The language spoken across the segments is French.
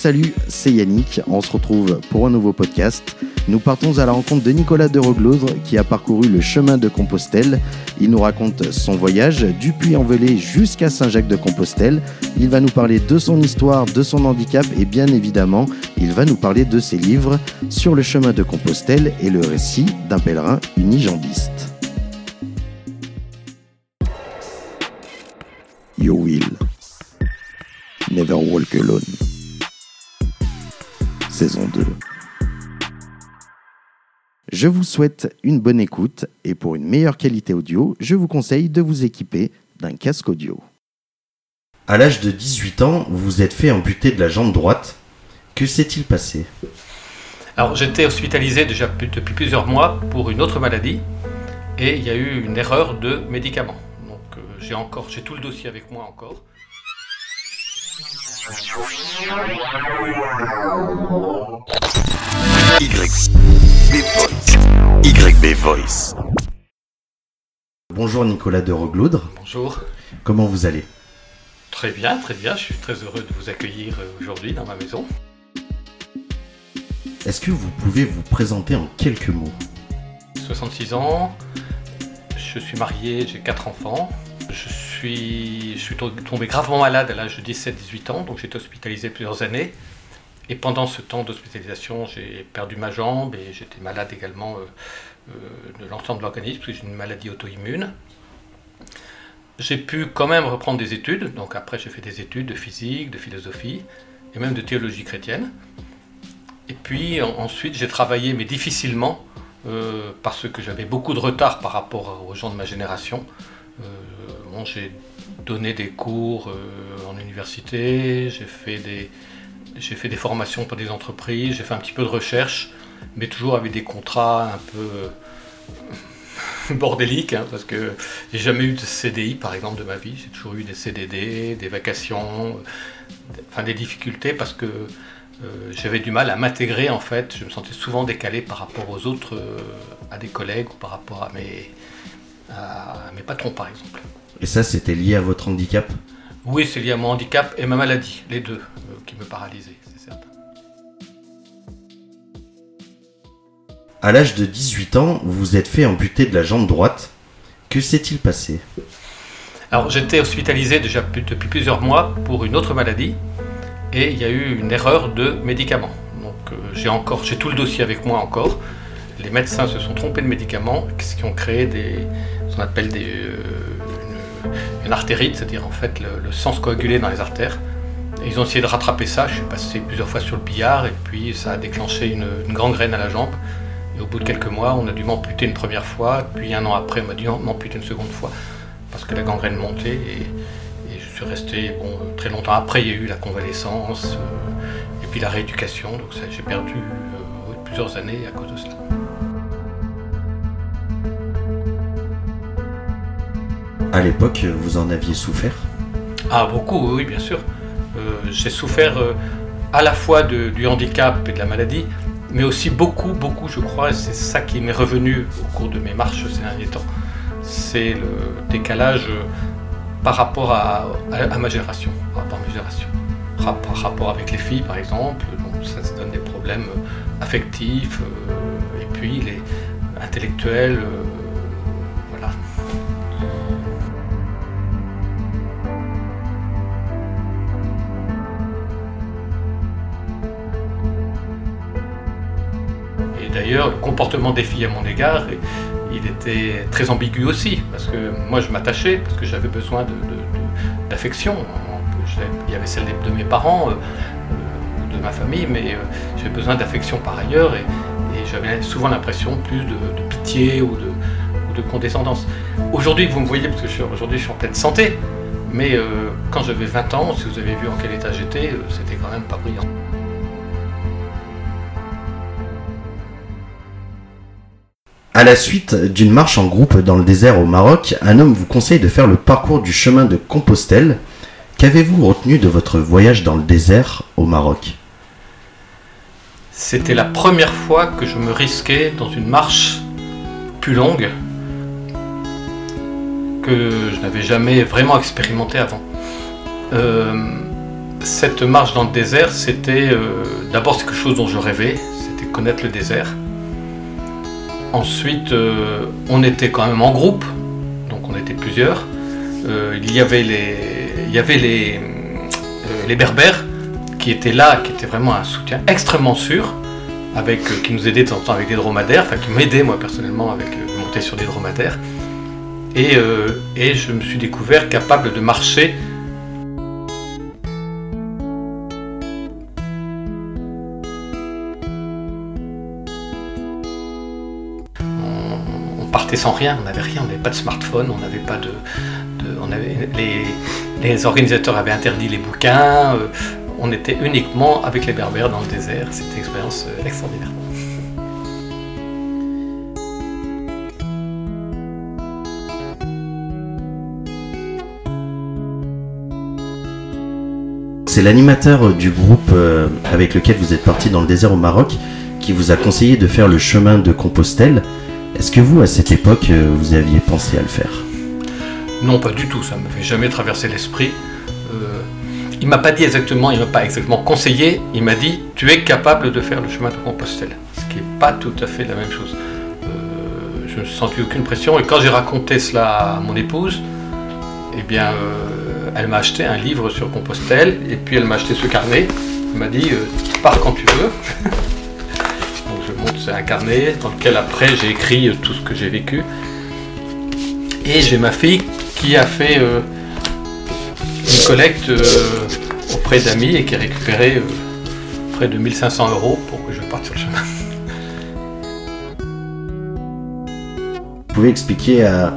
Salut, c'est Yannick. On se retrouve pour un nouveau podcast. Nous partons à la rencontre de Nicolas de Roglaudre qui a parcouru le chemin de Compostelle. Il nous raconte son voyage du Puy-en-Velay jusqu'à Saint-Jacques-de-Compostelle. Il va nous parler de son histoire, de son handicap et bien évidemment, il va nous parler de ses livres sur le chemin de Compostelle et le récit d'un pèlerin unijambiste. You will never walk alone. Saison 2. Je vous souhaite une bonne écoute et pour une meilleure qualité audio, je vous conseille de vous équiper d'un casque audio. À l'âge de 18 ans, vous vous êtes fait amputer de la jambe droite. Que s'est-il passé? Alors j'étais hospitalisé déjà depuis plusieurs mois pour une autre maladie et il y a eu une erreur de médicament. Donc euh, j'ai encore j'ai tout le dossier avec moi encore. YB Voice. Bonjour Nicolas de Rogloudre. Bonjour. Comment vous allez? Très bien, très bien. Je suis très heureux de vous accueillir euh, aujourd'hui dans ma maison. Est-ce que vous pouvez vous présenter en quelques mots? 66 ans, je suis marié, j'ai 4 enfants. Je suis, tombé gravement malade à l'âge de 17-18 ans, donc j'ai été hospitalisé plusieurs années. Et pendant ce temps d'hospitalisation, j'ai perdu ma jambe et j'étais malade également euh, euh, de l'ensemble de l'organisme, parce que j'ai une maladie auto-immune. J'ai pu quand même reprendre des études, donc après j'ai fait des études de physique, de philosophie et même de théologie chrétienne. Et puis ensuite j'ai travaillé, mais difficilement, euh, parce que j'avais beaucoup de retard par rapport aux gens de ma génération. J'ai donné des cours en université, j'ai fait des, j'ai fait des formations pour des entreprises, j'ai fait un petit peu de recherche, mais toujours avec des contrats un peu euh, bordéliques, hein, parce que j'ai jamais eu de CDI par exemple de ma vie, j'ai toujours eu des CDD, des vacations, enfin des difficultés parce que euh, j'avais du mal à m'intégrer en fait, je me sentais souvent décalé par rapport aux autres, euh, à des collègues ou par rapport à mes, à mes patrons par exemple. Et ça c'était lié à votre handicap oui, c'est lié à mon handicap et ma maladie, les deux, euh, qui me paralysaient, c'est certain. À l'âge de 18 ans, vous vous êtes fait amputer de la jambe droite. Que s'est-il passé? Alors, j'étais hospitalisé déjà depuis plusieurs mois pour une autre maladie et il y a eu une erreur de médicament. Donc, euh, j'ai encore, j'ai tout le dossier avec moi encore. Les médecins se sont trompés de médicaments, ce qui ont créé des, qu'on appelle des, euh, une artérite, c'est-à-dire en fait le, sang se coagulait dans les artères. Et ils ont essayé de rattraper ça, je suis passé plusieurs fois sur le billard et puis ça a déclenché une, grande graine à la jambe. Et au bout de quelques mois, on a dû m'amputer une première fois, puis un an après, on m'a dû m'amputer une seconde fois parce que la gangrène montait et, je suis resté bon, très longtemps. Après, il y a eu la convalescence euh, et puis la rééducation, donc j'ai perdu euh, plusieurs années à cause de cela. À l'époque, vous en aviez souffert? Ah, beaucoup, oui, bien sûr. Euh, j'ai souffert euh, à la fois du handicap et de la maladie, mais aussi beaucoup, beaucoup, je crois, c'est ça qui m'est revenu au cours de mes marches ces derniers temps. C'est le décalage euh, par rapport à, ma génération, par rapport à ma génération. Par rapport avec les filles, par exemple, donc ça se donne des problèmes affectifs, et puis les intellectuels. Le comportement des filles à mon égard, il était très ambigu aussi, parce que moi je m'attachais, parce que j'avais besoin d'affection. Il y avait celle de mes parents, euh, de ma famille, mais euh, j'avais besoin d'affection par ailleurs, et, j'avais souvent l'impression plus de, pitié ou de, condescendance. Aujourd'hui, vous me voyez, parce que je suis en pleine santé, mais euh, quand j'avais 20 ans, si vous avez vu en quel état j'étais, c'était quand même pas brillant. À la suite d'une marche en groupe dans le désert au Maroc, un homme vous conseille de faire le parcours du chemin de Compostelle. Qu'avez-vous retenu de votre voyage dans le désert au Maroc? C'était la première fois que je me risquais dans une marche plus longue que je n'avais jamais vraiment expérimenté avant. Euh, cette marche dans le désert, c'était d'abord quelque chose dont je rêvais, c'était connaître le désert. Ensuite, on était quand même en groupe, donc on était plusieurs. il y avait les, il y avait les, les berbères qui étaient là, qui étaient vraiment un soutien extrêmement sûr avec, euh, qui nous aidait de temps en temps avec des dromadaires, enfin qui m'aidait moi personnellement avec euh, monter sur des dromadaires. Et, euh, et je me suis découvert capable de marcher partait sans rien, on n'avait rien, on n'avait pas de smartphone, on n'avait pas de, on avait, les, les, organisateurs avaient interdit les bouquins, on était uniquement avec les berbères dans le désert. C'était une expérience euh, extraordinaire. C'est l'animateur du groupe euh, avec lequel vous êtes parti dans le désert au Maroc qui vous a conseillé de faire le chemin de Compostelle. Est-ce que vous, à cette époque, euh, vous aviez pensé à le faire? Non, pas du tout. Ça ne m'avait jamais traversé l'esprit. Il m'a pas dit exactement, il m'a pas exactement conseillé, il m'a dit tu es capable de faire le chemin de Compostelle, ce qui n'est pas tout à fait la même chose. Euh, je ne senti aucune pression et quand j'ai raconté cela à mon épouse, eh bien, euh, elle m'a acheté un livre sur Compostelle et puis elle m'a acheté ce carnet. Elle m'a dit euh, pars quand tu veux. C'est un carnet dans lequel après j'ai écrit tout ce que j'ai vécu. Et j'ai ma fille qui a fait une collecte euh, auprès d'amis et qui a récupéré euh, près de 1500 euros pour que je parte sur le chemin. Vous pouvez expliquer à,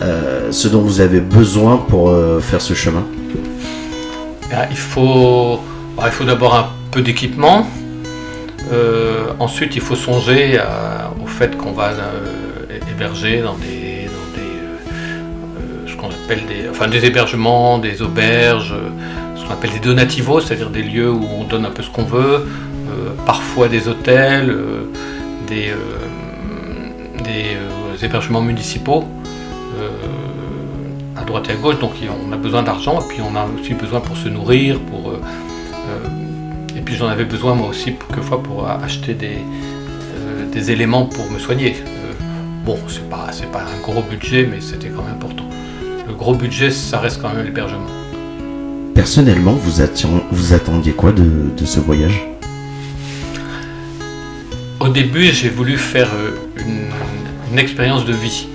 euh, ce dont vous avez besoin pour faire ce chemin? Ah, Il faut, bah, il faut d'abord un peu d'équipement. Ensuite, il faut songer au fait qu'on va héberger dans des des, enfin, des hébergements, des auberges, euh, ce qu'on appelle des donativos, c'est-à-dire des lieux où on donne un peu ce qu'on veut, euh, parfois des hôtels, euh, des, des hébergements municipaux à droite et à gauche, donc on a besoin d'argent, et puis on a aussi besoin pour se nourrir, pour, puis j'en avais besoin moi aussi quelquefois pour acheter des, des éléments pour me soigner. bon, c'est pas, pas un gros budget, mais c'était quand même important le gros budget, ça reste quand même l'hébergement. Personnellement, vous, vous attendiez quoi de, ce voyage? Au début, j'ai voulu faire euh, une, expérience de vie,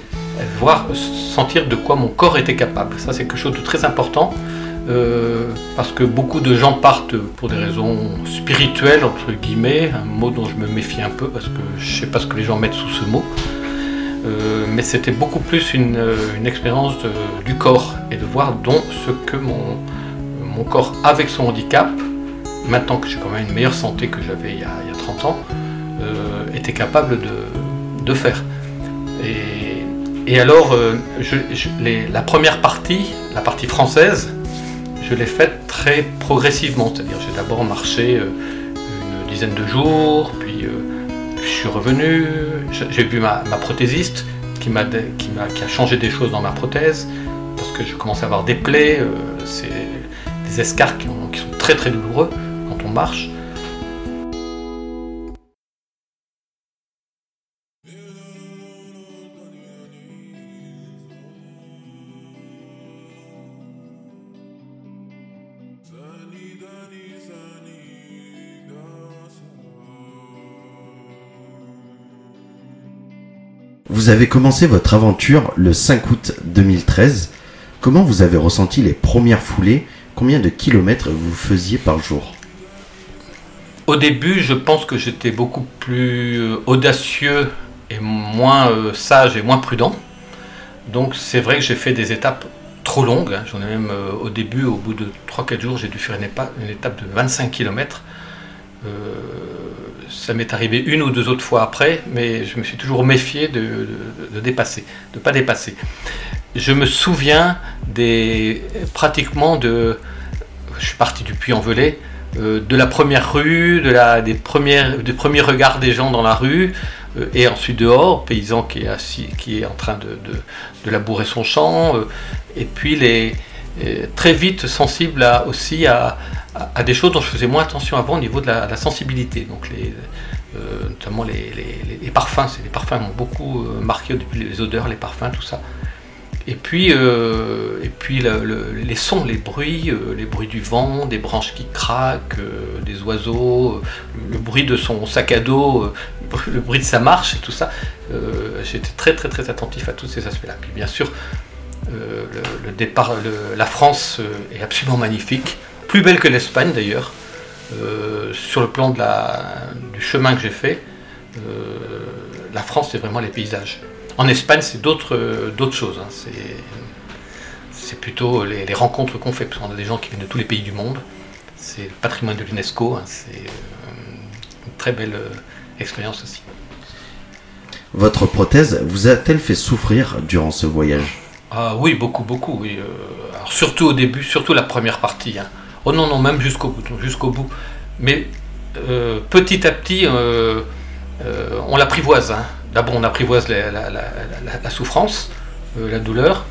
voir, sentir de quoi mon corps était capable. Ça, c'est quelque chose de très important. Euh, parce que beaucoup de gens partent pour des raisons spirituelles, entre guillemets, un mot dont je me méfie un peu parce que je ne sais pas ce que les gens mettent sous ce mot. Euh, mais c'était beaucoup plus une, euh, expérience du corps et de voir donc ce que mon, mon, corps, avec son handicap, maintenant que j'ai quand même une meilleure santé que j'avais il, y a 30 ans, était capable de, faire. Et, alors, la première partie, la partie française, je l'ai faite très progressivement, c'est-à-dire j'ai d'abord marché une dizaine de jours, puis je suis revenu, j'ai vu ma, prothésiste qui, m'a, qui, qui, a changé des choses dans ma prothèse parce que je commençais à avoir des plaies, euh, c'est des escarres qui, qui, sont très très douloureux quand on marche. Vous avez commencé votre aventure le 5 août 2013. Comment vous avez ressenti les premières foulées? Combien de kilomètres vous faisiez par jour? Au début, je pense que j'étais beaucoup plus euh, audacieux et moins euh, sage et moins prudent. Donc c'est vrai que j'ai fait des étapes trop longues. Hein. J'en ai même euh, au début, au bout de 3-4 jours, j'ai dû faire une, étape, de 25 km ça m'est arrivé une ou deux autres fois après, mais je me suis toujours méfié de, dépasser, de ne pas dépasser. Je me souviens des pratiquement de, je suis parti du Puy-en-Velay, euh, de la première rue, de la, des, premières, des premiers regards des gens dans la rue, euh, et ensuite dehors, paysan qui est assis, qui est en train de, de labourer son champ, euh, et puis les, très vite sensible aussi à, des choses dont je faisais moins attention avant au niveau de la, sensibilité. Donc euh, notamment les, parfums, les parfums m'ont beaucoup euh, marqué depuis les odeurs, les parfums, tout ça. Et puis, euh, les sons, les bruits, les bruits du vent, des branches qui craquent, des oiseaux, le bruit de son sac à dos, le bruit de sa marche tout ça. J'étais très très très attentif à tous ces aspects-là. Puis bien sûr, le, départ, la France est absolument magnifique, plus belle que l'Espagne d'ailleurs. Euh, sur le plan du chemin que j'ai fait, euh, la France, c'est vraiment les paysages. En Espagne, c'est d'autres choses. Hein. C'est plutôt les, rencontres qu'on fait, parce qu'on a des gens qui viennent de tous les pays du monde. C'est le patrimoine de l'UNESCO. Hein. C'est euh, une très belle expérience aussi. Votre prothèse vous a-t-elle fait souffrir durant ce voyage? Ah, Oui, beaucoup, beaucoup. Oui. surtout au début, surtout la première partie. Hein. Oh non, non, même jusqu'au bout. Jusqu'au bout. Mais euh, petit à petit, euh, euh, on l'apprivoise. Hein. D'abord, on apprivoise la, souffrance, la douleur.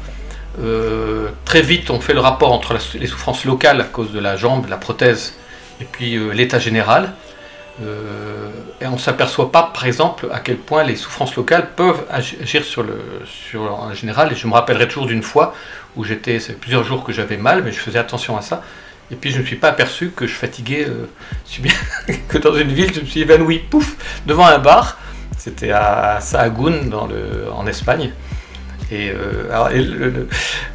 très vite, on fait le rapport entre les souffrances locales à cause de la jambe, la prothèse, et puis l'état général. Et on ne s'aperçoit pas, par exemple, à quel point les souffrances locales peuvent agir sur le, sur général. Et je me rappellerai toujours d'une fois où j'étais, c'est plusieurs jours que j'avais mal, mais je faisais attention à ça. Et puis je ne me suis pas aperçu que je fatiguais euh, si bien que dans une ville, je me suis évanoui, pouf, devant un bar. C'était à Sahagún, dans le, en Espagne. Et, euh,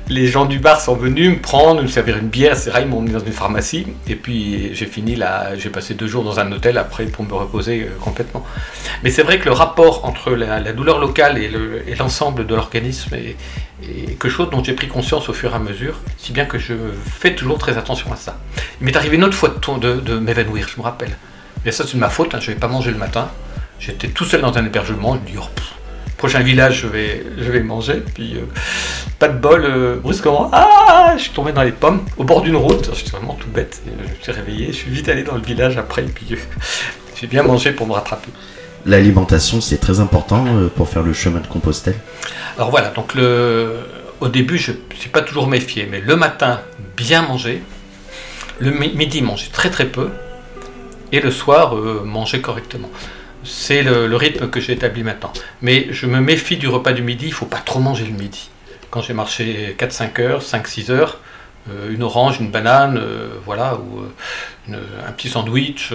les gens du bar sont venus me prendre, me servir une bière, vrai, ils m'ont mis dans une pharmacie. Et puis j'ai fini là, j'ai passé deux jours dans un hôtel après pour me reposer euh, complètement. Mais c'est vrai que le rapport entre la, douleur locale et l'ensemble de l'organisme est, quelque chose dont j'ai pris conscience au fur et à mesure, si bien que je fais toujours très attention à ça. Il m'est arrivé une autre fois de, m'évanouir, je me rappelle. Et ça c'est de ma faute, hein, je n'avais pas mangé le matin. J'étais tout seul dans un hébergement, je me dis, oh, prochain village, je vais, je vais manger. Puis, euh, pas de bol, euh, brusquement, ah, je suis tombé dans les pommes, au bord d'une route. J'étais vraiment tout bête. Je me suis réveillé, je suis vite allé dans le village après, et puis euh, j'ai bien mangé pour me rattraper. L'alimentation, c'est très important pour faire le chemin de Compostelle Alors voilà, donc le, au début, je ne suis pas toujours méfié, mais le matin, bien manger. Le midi, manger très très peu. Et le soir, manger correctement. C'est le, rythme que j'ai établi maintenant. Mais je me méfie du repas du midi, il ne faut pas trop manger le midi. Quand j'ai marché 4-5 heures, 5-6 heures, euh, une orange, une banane, euh, voilà, ou euh, un petit sandwich,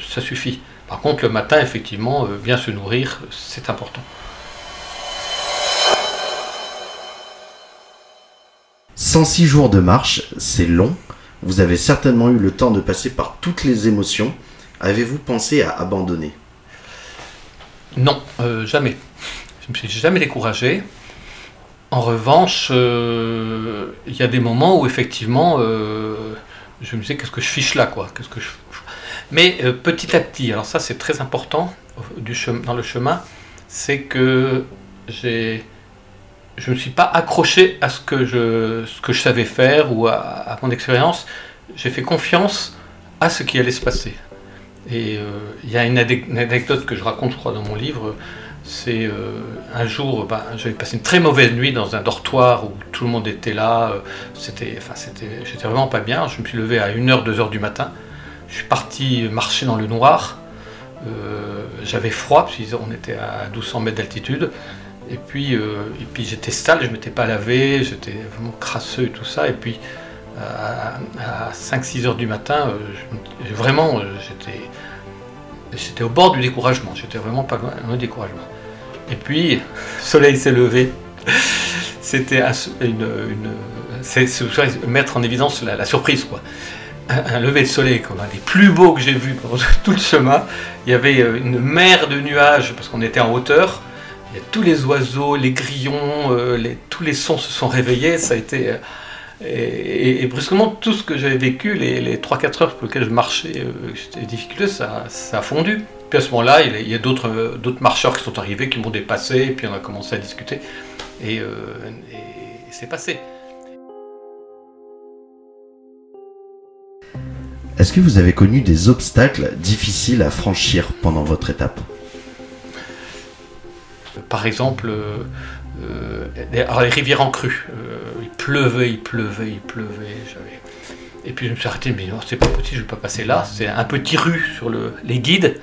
ça suffit. Par contre, le matin, effectivement, bien se nourrir, c'est important. 106 jours de marche, c'est long. Vous avez certainement eu le temps de passer par toutes les émotions. Avez-vous pensé à abandonner? Non, euh, jamais. Je me suis jamais découragé. En revanche, euh, il y a des moments où effectivement, euh, je me disais qu'est-ce que je fiche là, quoi? Mais petit à petit, alors ça c'est très important dans le chemin, c'est que je ne me suis pas accroché à ce que je savais faire ou à mon expérience. J'ai fait confiance à ce qui allait se passer. Et euh, il y a une, anecdote que je raconte, je crois, dans mon livre. C'est euh, un jour, ben, j'avais passé une très mauvaise nuit dans un dortoir où tout le monde était là. Euh, c'était, enfin, c'était, j'étais vraiment pas bien. Je me suis levé à 1h, 2h du matin. Je suis parti marcher dans le noir. j'avais froid, puisqu'on était à 1200 mètres d'altitude. Et puis, et puis j'étais sale, je ne m'étais pas lavé, j'étais vraiment crasseux et tout ça. Et puis, à, 5-6 heures du matin, euh, vraiment, euh, j'étais, j'étais au bord du découragement. J'étais vraiment pas loin du découragement. Et puis, le soleil s'est levé. C'était une mettre en évidence la, surprise, quoi. Un, lever de soleil comme un des plus beaux que j'ai vu pendant tout le chemin. Il y avait euh, une mer de nuages parce qu'on était en hauteur. Il y a tous les oiseaux, les grillons, tous les sons se sont réveillés. Ça a été et, brusquement, tout ce que j'avais vécu, les, 3-4 heures pour lesquelles je marchais, euh, c'était difficile, ça, ça, a fondu. Puis à ce moment-là, il y a d'autres marcheurs qui sont arrivés, qui m'ont dépassé, et puis on a commencé à discuter. Et, euh, et c'est passé. Est-ce que vous avez connu des obstacles difficiles à franchir pendant votre étape? Par exemple, euh, les rivières en crue pleuvait, il pleuvait, il pleuvait. Et puis je me suis arrêté, mais non, c'est pas possible, je ne vais pas passer là. C'est un petit rue sur le, les guides.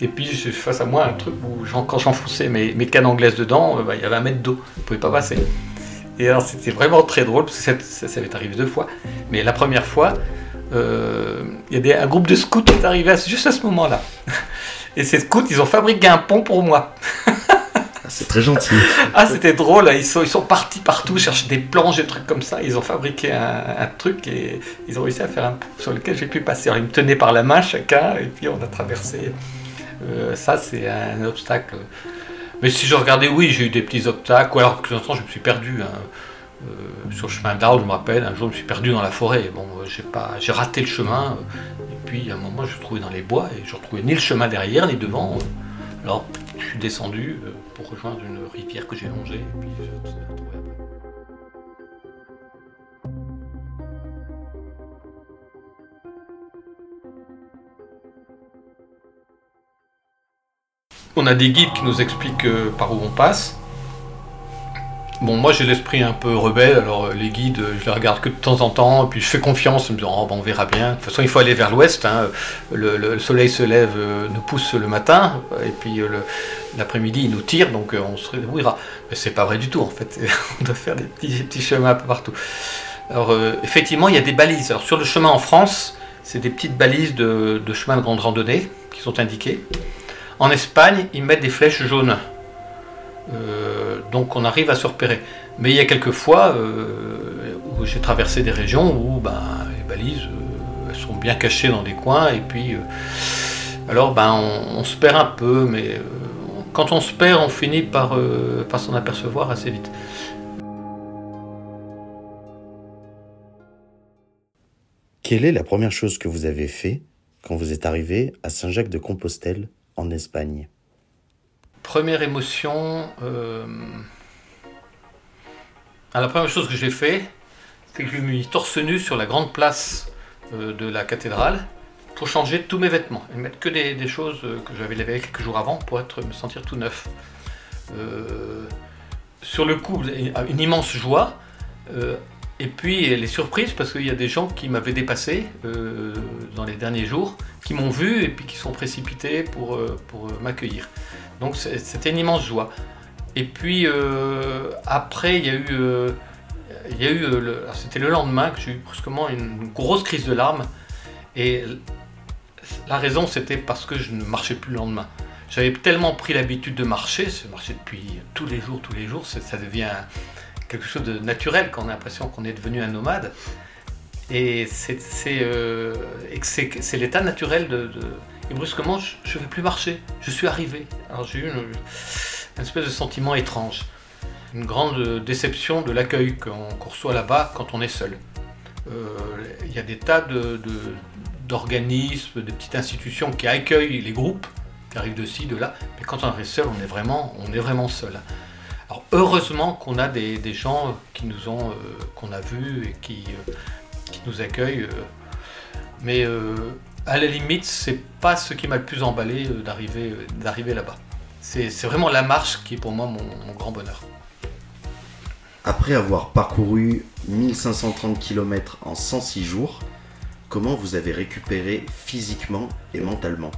Et puis face à moi un truc où quand j'enfonçais mes, mes cannes anglaises dedans, euh, bah, il y avait un mètre d'eau, je ne pouvais pas passer. Et alors c'était vraiment très drôle, parce que ça, ça, m'est arrivé deux fois. Mais la première fois, euh, il y a un groupe de scouts qui est arrivé juste à ce moment-là. Et ces scouts, ils ont fabriqué un pont pour moi. C'est très gentil. ah, c'était drôle. Ils sont, ils sont partis partout chercher des planches, des trucs comme ça. Ils ont fabriqué un, truc et ils ont réussi à faire un sur lequel j'ai pu passer. Alors, ils me tenaient par la main chacun et puis on a traversé. Euh, ça, c'est un obstacle. Mais si je regardais, oui, j'ai eu des petits obstacles. Ou alors, plus temps, je me suis perdu. Hein. Euh, sur le chemin d'Arles, je me rappelle, un jour, je me suis perdu dans la forêt. Bon, euh, j'ai raté le chemin. et puis, à un moment, je me trouvé dans les bois et je ne retrouvais ni le chemin derrière ni devant. Alors, je suis descendu rivière que j'ai longée. On a des guides qui nous expliquent euh, par où on passe. Bon, moi j'ai l'esprit un peu rebelle, alors euh, les guides, je les regarde que de temps en temps, et puis je fais confiance en me disant, oh, on verra bien. De toute façon, il faut aller vers l'ouest, hein. le, soleil se lève, euh, nous pousse le matin, et puis euh, l'après-midi il nous tire, donc on se réouira. Mais c'est pas vrai du tout en fait, on doit faire des petits, chemins un peu partout. Alors effectivement, il y a des balises. Alors sur le chemin en France, c'est des petites balises de, de chemin de grande randonnée qui sont indiquées. En Espagne, ils mettent des flèches jaunes. Euh, donc on arrive à se repérer. Mais il y a quelques fois euh, où j'ai traversé des régions où ben, les balises euh, sont bien cachées dans des coins et puis alors ben, on, se perd un peu, mais quand on se perd, on finit par, par s'en apercevoir assez vite. Quelle est la première chose que vous avez fait quand vous êtes arrivé à Saint-Jacques de Compostelle en Espagne? Première émotion. Euh... la première chose que j'ai fait, c'est que je me mis torse nu sur la grande place euh, de la cathédrale pour changer tous mes vêtements et mettre que des, choses euh, que j'avais lavées quelques jours avant pour être, me sentir tout neuf. Euh, sur le coup, une immense joie. et puis les surprises parce qu'il y a des gens qui m'avaient dépassé dans les derniers jours, qui m'ont vu et puis qui sont précipités pour, m'accueillir. Donc c'était une immense joie. Et puis euh, après, il y a eu, euh, il y a eu euh, c'était le lendemain que j'ai eu brusquement une grosse crise de larmes. Et la raison, c'était parce que je ne marchais plus le lendemain. J'avais tellement pris l'habitude de marcher, je marchais depuis tous les jours, tous les jours, ça devient quelque chose de naturel quand on a l'impression qu'on est devenu un nomade. Et c'est l'état naturel de et brusquement, je ne vais plus marcher. Je suis arrivé. Alors j'ai eu une, espèce de sentiment étrange. Une grande déception de l'accueil qu'on reçoit là-bas quand on est seul. Euh, il y a des tas d'organismes, de, petites institutions qui accueillent les groupes qui arrivent de ci, de là. Mais quand on est seul, on est vraiment, seul. Alors heureusement qu'on a des, gens qui nous ont, euh, qu'on a vus et qui, euh, nous accueillent. mais à la limite, c'est pas ce qui m'a le plus emballé euh, d'arriver, euh, d'arriver là-bas. C'est, vraiment la marche qui est pour moi mon, grand bonheur. Après avoir parcouru 1530 km en 106 jours, comment vous avez récupéré physiquement et mentalement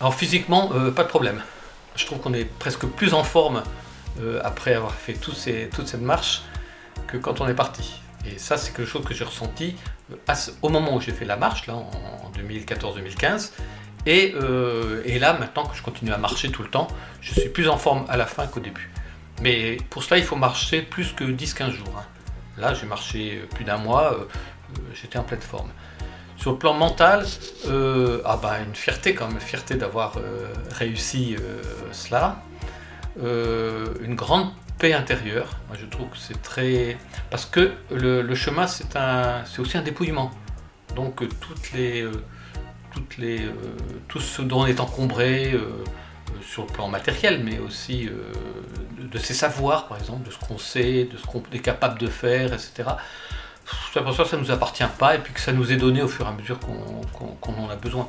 Alors physiquement, euh, pas de problème. Je trouve qu'on est presque plus en forme après avoir fait toute cette marche que quand on est parti. Et ça, c'est quelque chose que j'ai ressenti euh, au moment où j'ai fait la marche, là, en 2014-2015. Euh, et, là, maintenant que je continue à marcher tout le temps, je suis plus en forme à la fin qu'au début. Mais pour cela, il faut marcher plus que 10-15 jours. Hein. Là, j'ai marché plus d'un mois, euh, j'étais en pleine forme. Sur le plan mental, ah bah, une fierté quand même, fierté d'avoir réussi cela. une grande paix intérieure. Je trouve que c'est très. Parce que le, chemin, c'est aussi un dépouillement. Donc, euh, toutes les, euh, toutes les, euh, tout ce dont on est encombré sur le plan matériel, mais aussi de, ses savoirs, par exemple, de ce qu'on sait, de ce qu'on est capable de faire, etc. Pour ça que ça ne nous appartient pas et puis que ça nous est donné au fur et à mesure qu'on en a besoin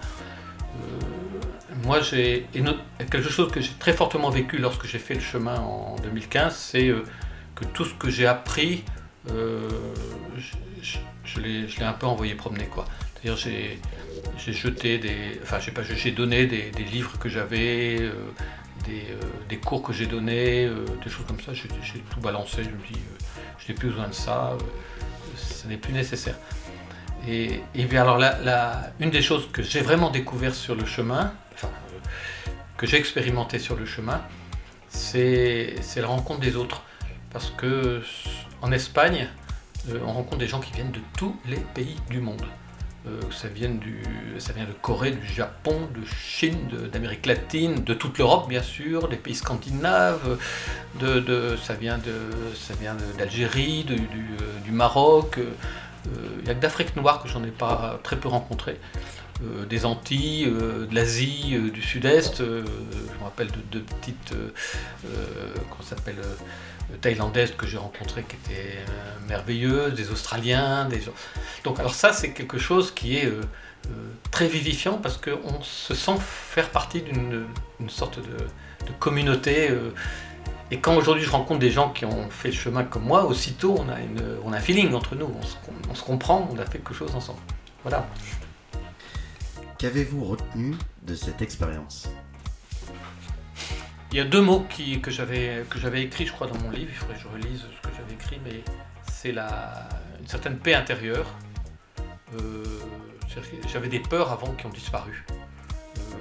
moi, j'ai quelque chose que j'ai très fortement vécu lorsque j'ai fait le chemin en 2015, c'est euh, que tout ce que j'ai appris je, l'ai un peu envoyé promener. quoi. C'est-à-dire j'ai j'ai jeté des. Enfin, j'ai pas j'ai donné des, livres que j'avais, des, cours que j'ai donnés, des choses comme ça. J'ai tout balancé. Je me dis, je n'ai plus besoin de ça, ce n'est plus nécessaire. Et, bien alors, une des choses que j'ai vraiment découvert sur le chemin, enfin, que j'ai expérimenté sur le chemin, c'est la rencontre des autres. Parce que en Espagne, euh, on rencontre des gens qui viennent de tous les pays du monde. Euh, ça, vient de Corée, du Japon, de Chine, d'Amérique latine, de toute l'Europe bien sûr, des pays scandinaves, de, de ça vient d'Algérie, du, du, Maroc. Il n'y a que d'Afrique noire que j'en ai pas très peu rencontré. Euh, des Antilles, euh, de l'Asie, euh, du Sud-Est. je me rappelle de deux petites, s'appelle thaïlandaises que j'ai rencontrées qui étaient merveilleuses, des Australiens, des Donc alors ça c'est quelque chose qui est très vivifiant parce qu'on se sent faire partie d'une sorte de, communauté. et quand aujourd'hui je rencontre des gens qui ont fait le chemin comme moi, aussitôt on a, une, on a un feeling entre nous, on se comprend, on a fait quelque chose ensemble. Voilà. Qu'avez-vous retenu de cette expérience Il y a deux mots que j'avais écrits, je crois, dans mon livre. Il faudrait que je relise ce que j'avais écrit, mais c'est une certaine paix intérieure. Euh, j'avais des peurs avant qui ont disparu. Euh,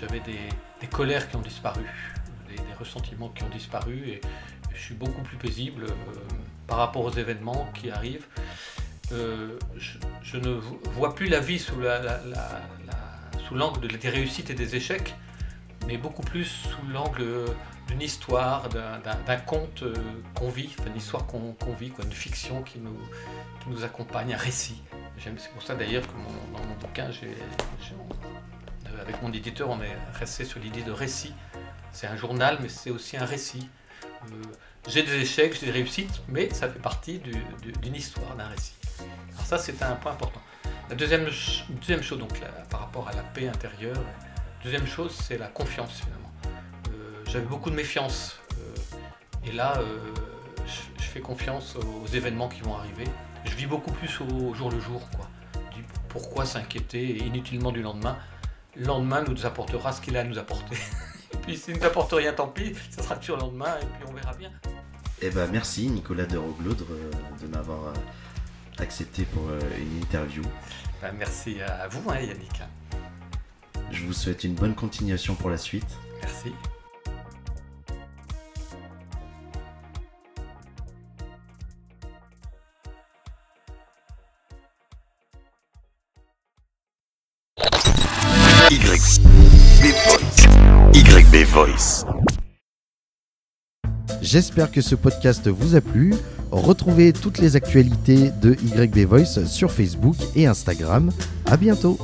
j'avais des, colères qui ont disparu, des, ressentiments qui ont disparu, et je suis beaucoup plus paisible euh, par rapport aux événements qui arrivent. Euh, je, ne vois plus la vie sous l'angle des réussites et des échecs, mais beaucoup plus sous l'angle d'une histoire, d'un conte euh, qu'on vit, une histoire qu'on vit, une fiction qui nous, accompagne, un récit. C'est pour ça d'ailleurs que dans mon bouquin, avec mon éditeur, on est resté sur l'idée de récit. C'est un journal, mais c'est aussi un récit. Euh, j'ai des échecs, j'ai des réussites, mais ça fait partie d'une histoire, d'un récit. Ça, c'est un point important. La deuxième, deuxième chose, donc, par rapport à la paix intérieure, deuxième chose, c'est la confiance finalement. Euh, j'avais beaucoup de méfiance. Euh, et là, euh, je, fais confiance aux, événements qui vont arriver. Je vis beaucoup plus au, jour le jour. Quoi. pourquoi s'inquiéter inutilement du lendemain Le lendemain nous apportera ce qu'il a à nous apporter. et puis s'il ne nous apporte rien, tant pis, ça sera toujours le lendemain et puis on verra bien. Eh ben merci Nicolas de Roglaudre de m'avoir accepté pour euh, une interview. Bah, merci à vous, hein, Yannick. Je vous souhaite une bonne continuation pour la suite. Merci. J'espère que ce podcast vous a plu. Retrouvez toutes les actualités de YB Voice sur Facebook et Instagram. À bientôt.